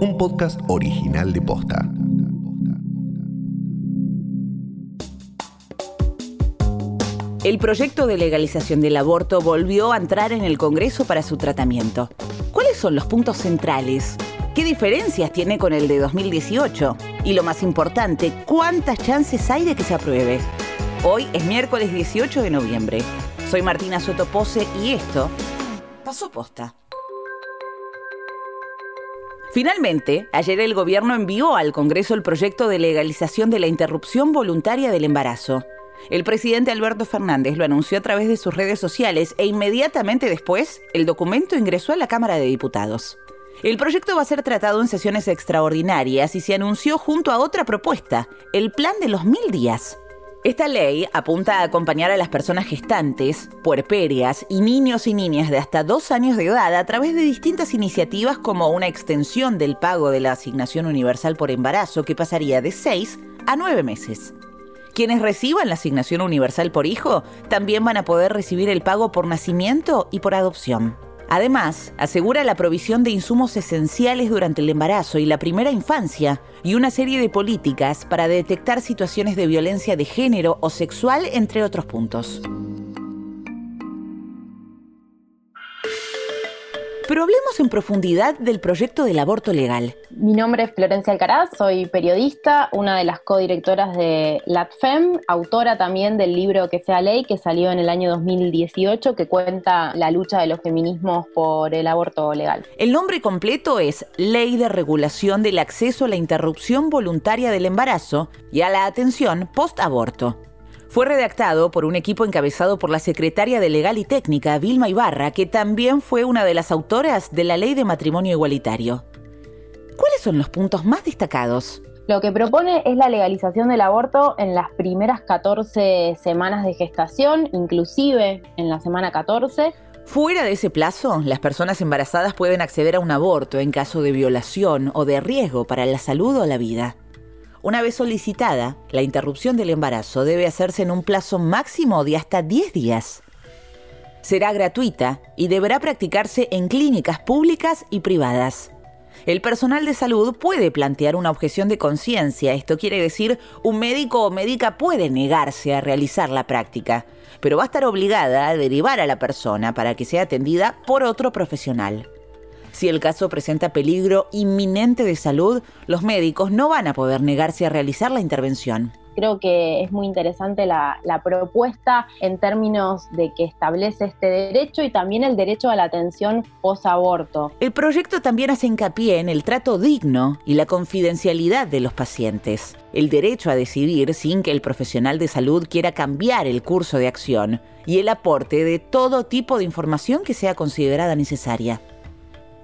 un podcast original de Posta. El proyecto de legalización del aborto volvió a entrar en el Congreso para su tratamiento. ¿Cuáles son los puntos centrales? ¿Qué diferencias tiene con el de 2018? Y lo más importante, ¿cuántas chances hay de que se apruebe? Hoy es miércoles 18 de noviembre. Soy Martina Sotopose y esto pasó posta. Finalmente, ayer el gobierno envió al Congreso el proyecto de legalización de la interrupción voluntaria del embarazo. El presidente Alberto Fernández lo anunció a través de sus redes sociales e inmediatamente después el documento ingresó a la Cámara de Diputados. El proyecto va a ser tratado en sesiones extraordinarias y se anunció junto a otra propuesta, el Plan de los Mil Días. Esta ley apunta a acompañar a las personas gestantes, puerperias y niños y niñas de hasta dos años de edad a través de distintas iniciativas como una extensión del pago de la asignación universal por embarazo que pasaría de seis a nueve meses. Quienes reciban la asignación universal por hijo también van a poder recibir el pago por nacimiento y por adopción. Además, asegura la provisión de insumos esenciales durante el embarazo y la primera infancia y una serie de políticas para detectar situaciones de violencia de género o sexual, entre otros puntos. Pero hablemos en profundidad del proyecto del aborto legal. Mi nombre es Florencia Alcaraz, soy periodista, una de las codirectoras de LATFEM, autora también del libro Que sea ley, que salió en el año 2018, que cuenta la lucha de los feminismos por el aborto legal. El nombre completo es Ley de Regulación del Acceso a la Interrupción Voluntaria del Embarazo y a la Atención Post-Aborto. Fue redactado por un equipo encabezado por la secretaria de Legal y Técnica, Vilma Ibarra, que también fue una de las autoras de la Ley de Matrimonio Igualitario. ¿Cuáles son los puntos más destacados? Lo que propone es la legalización del aborto en las primeras 14 semanas de gestación, inclusive en la semana 14. Fuera de ese plazo, las personas embarazadas pueden acceder a un aborto en caso de violación o de riesgo para la salud o la vida. Una vez solicitada, la interrupción del embarazo debe hacerse en un plazo máximo de hasta 10 días. Será gratuita y deberá practicarse en clínicas públicas y privadas. El personal de salud puede plantear una objeción de conciencia, esto quiere decir un médico o médica puede negarse a realizar la práctica, pero va a estar obligada a derivar a la persona para que sea atendida por otro profesional. Si el caso presenta peligro inminente de salud, los médicos no van a poder negarse a realizar la intervención creo que es muy interesante la, propuesta en términos de que establece este derecho y también el derecho a la atención post-aborto. El proyecto también hace hincapié en el trato digno y la confidencialidad de los pacientes, el derecho a decidir sin que el profesional de salud quiera cambiar el curso de acción y el aporte de todo tipo de información que sea considerada necesaria.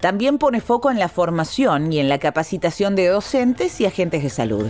También pone foco en la formación y en la capacitación de docentes y agentes de salud.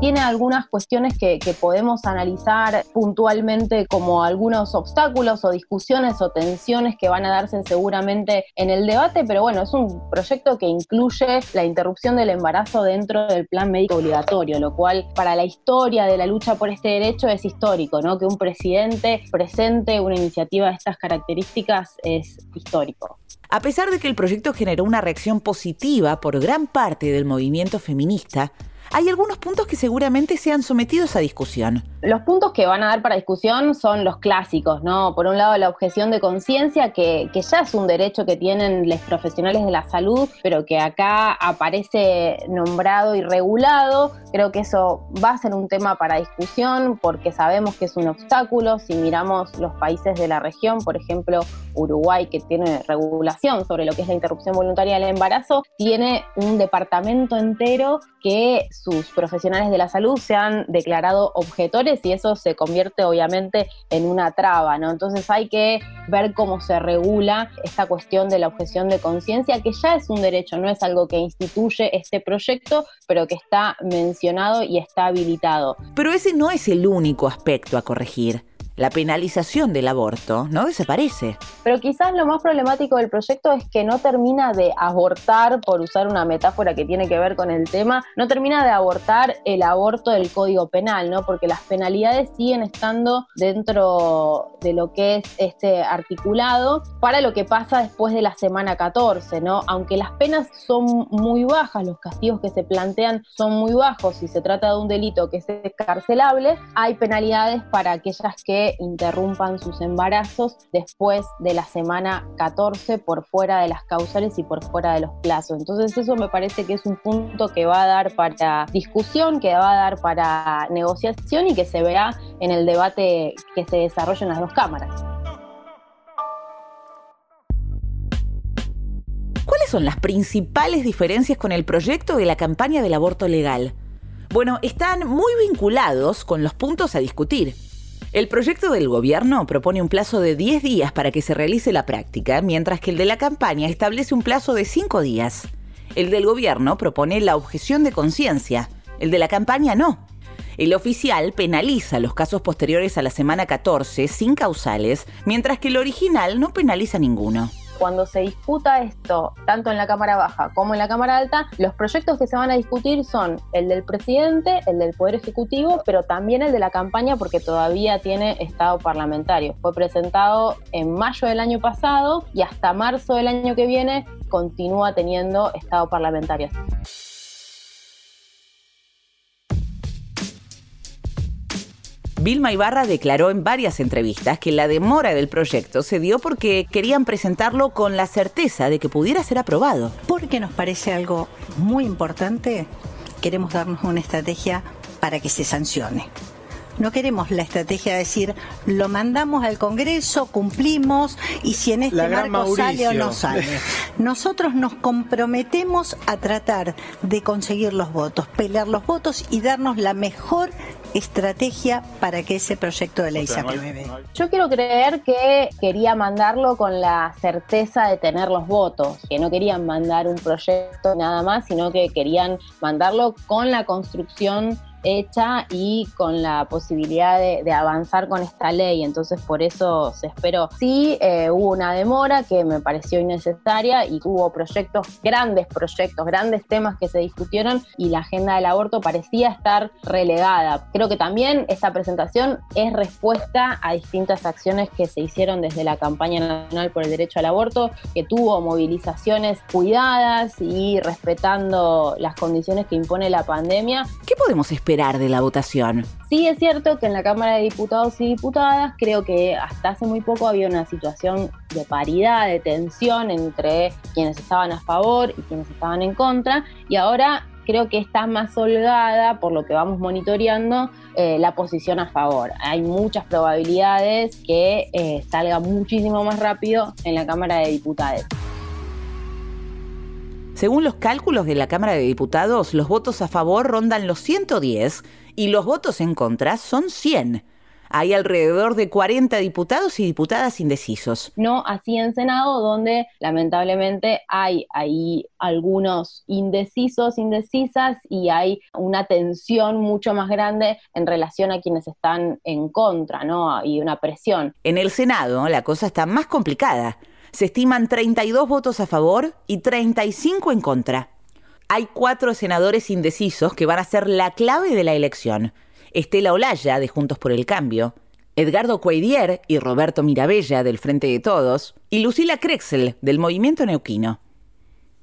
Tiene algunas cuestiones que, podemos analizar puntualmente como algunos obstáculos o discusiones o tensiones que van a darse seguramente en el debate, pero bueno, es un proyecto que incluye la interrupción del embarazo dentro del plan médico obligatorio, lo cual para la historia de la lucha por este derecho es histórico, ¿no? Que un presidente presente una iniciativa de estas características es histórico. A pesar de que el proyecto generó una reacción positiva por gran parte del movimiento feminista, hay algunos puntos que seguramente sean sometidos a discusión. Los puntos que van a dar para discusión son los clásicos, ¿no? Por un lado, la objeción de conciencia, que, ya es un derecho que tienen los profesionales de la salud, pero que acá aparece nombrado y regulado. Creo que eso va a ser un tema para discusión porque sabemos que es un obstáculo. Si miramos los países de la región, por ejemplo, Uruguay, que tiene regulación sobre lo que es la interrupción voluntaria del embarazo, tiene un departamento entero que sus profesionales de la salud se han declarado objetores y eso se convierte obviamente en una traba, ¿no? Entonces hay que ver cómo se regula esta cuestión de la objeción de conciencia, que ya es un derecho, no es algo que instituye este proyecto, pero que está mencionado y está habilitado. Pero ese no es el único aspecto a corregir. La penalización del aborto no desaparece. pero quizás lo más problemático del proyecto es que no termina de abortar, por usar una metáfora que tiene que ver con el tema, no termina de abortar el aborto del Código Penal, ¿no? Porque las penalidades siguen estando dentro de lo que es este articulado para lo que pasa después de la semana 14, ¿no? Aunque las penas son muy bajas, los castigos que se plantean son muy bajos si se trata de un delito que es carcelable, hay penalidades para aquellas que interrumpan sus embarazos después de la semana 14 por fuera de las causales y por fuera de los plazos. Entonces eso me parece que es un punto que va a dar para discusión, que va a dar para negociación y que se verá en el debate que se desarrolla en las dos cámaras. ¿Cuáles son las principales diferencias con el proyecto de la campaña del aborto legal? Bueno, están muy vinculados con los puntos a discutir. El proyecto del gobierno propone un plazo de 10 días para que se realice la práctica, mientras que el de la campaña establece un plazo de 5 días. El del gobierno propone la objeción de conciencia, el de la campaña no. El oficial penaliza los casos posteriores a la semana 14 sin causales, mientras que el original no penaliza ninguno cuando se disputa esto, tanto en la Cámara Baja como en la Cámara Alta, los proyectos que se van a discutir son el del presidente, el del Poder Ejecutivo, pero también el de la campaña porque todavía tiene estado parlamentario. Fue presentado en mayo del año pasado y hasta marzo del año que viene continúa teniendo estado parlamentario. Vilma Ibarra declaró en varias entrevistas que la demora del proyecto se dio porque querían presentarlo con la certeza de que pudiera ser aprobado. Porque nos parece algo muy importante, queremos darnos una estrategia para que se sancione. No queremos la estrategia de decir, lo mandamos al Congreso, cumplimos y si en este marco sale o no sale. Nosotros nos comprometemos a tratar de conseguir los votos, pelear los votos y darnos la mejor estrategia para que ese proyecto de ley se apruebe. Yo quiero creer que quería mandarlo con la certeza de tener los votos, que no querían mandar un proyecto nada más, sino que querían mandarlo con la construcción hecha y con la posibilidad de, avanzar con esta ley. Entonces, por eso se esperó. Sí, eh, hubo una demora que me pareció innecesaria y hubo proyectos, grandes proyectos, grandes temas que se discutieron y la agenda del aborto parecía estar relegada. Creo que también esta presentación es respuesta a distintas acciones que se hicieron desde la campaña nacional por el derecho al aborto, que tuvo movilizaciones cuidadas y respetando las condiciones que impone la pandemia. ¿Qué podemos esperar? De la votación? Sí es cierto que en la Cámara de Diputados y Diputadas creo que hasta hace muy poco había una situación de paridad, de tensión entre quienes estaban a favor y quienes estaban en contra, y ahora creo que está más holgada, por lo que vamos monitoreando, eh, la posición a favor. Hay muchas probabilidades que eh, salga muchísimo más rápido en la Cámara de Diputados. Según los cálculos de la Cámara de Diputados, los votos a favor rondan los 110 y los votos en contra son 100. Hay alrededor de 40 diputados y diputadas indecisos. No así en Senado, donde lamentablemente hay ahí algunos indecisos, indecisas, y hay una tensión mucho más grande en relación a quienes están en contra, ¿no? Y una presión. En el Senado la cosa está más complicada se estiman 32 votos a favor y 35 en contra. Hay cuatro senadores indecisos que van a ser la clave de la elección. Estela Olaya, de Juntos por el Cambio, Edgardo Cuaidier y Roberto Mirabella, del Frente de Todos, y Lucila Krexel, del Movimiento Neuquino.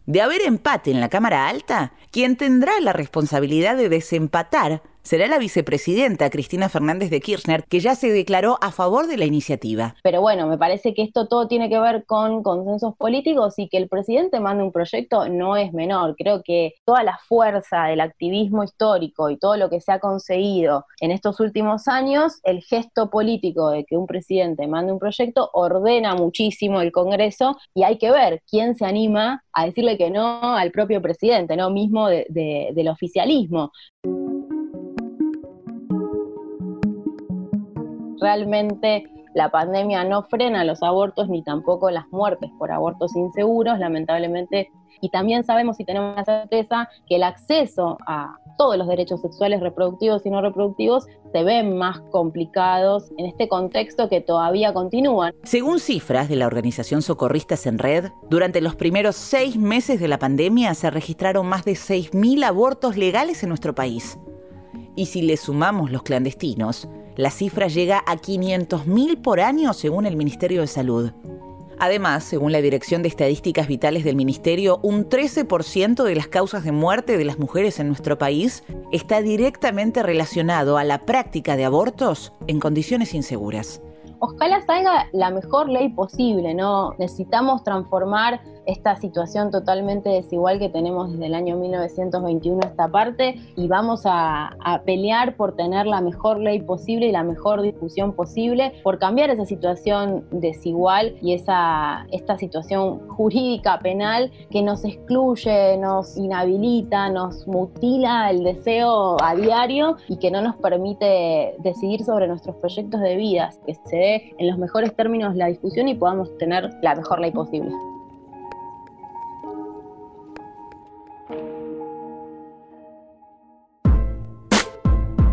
De haber empate en la Cámara Alta, quien tendrá la responsabilidad de desempatar será la vicepresidenta Cristina Fernández de Kirchner, que ya se declaró a favor de la iniciativa. Pero bueno, me parece que esto todo tiene que ver con consensos políticos y que el presidente mande un proyecto no es menor. Creo que toda la fuerza del activismo histórico y todo lo que se ha conseguido en estos últimos años, el gesto político de que un presidente mande un proyecto ordena muchísimo el Congreso y hay que ver quién se anima a decirle que no al propio presidente, no mismo del oficialismo. Realmente la pandemia no frena los abortos ni tampoco las muertes por abortos inseguros, lamentablemente. Y también sabemos y tenemos la certeza que el acceso a todos los derechos sexuales, reproductivos y no reproductivos se ven más complicados en este contexto que todavía continúan. Según cifras de la organización Socorristas en Red, durante los primeros seis meses de la pandemia se registraron más de 6.000 abortos legales en nuestro país. Y si le sumamos los clandestinos, la cifra llega a 500.000 por año según el Ministerio de Salud. Además, según la Dirección de Estadísticas Vitales del Ministerio, un 13% de las causas de muerte de las mujeres en nuestro país está directamente relacionado a la práctica de abortos en condiciones inseguras. Ojalá salga la mejor ley posible, ¿no? Necesitamos transformar esta situación totalmente desigual que tenemos desde el año 1921 a esta parte y vamos a, pelear por tener la mejor ley posible y la mejor discusión posible, por cambiar esa situación desigual y esa, esta situación jurídica penal que nos excluye, nos inhabilita, nos mutila el deseo a diario y que no nos permite decidir sobre nuestros proyectos de vida, que se dé en los mejores términos la discusión y podamos tener la mejor ley posible.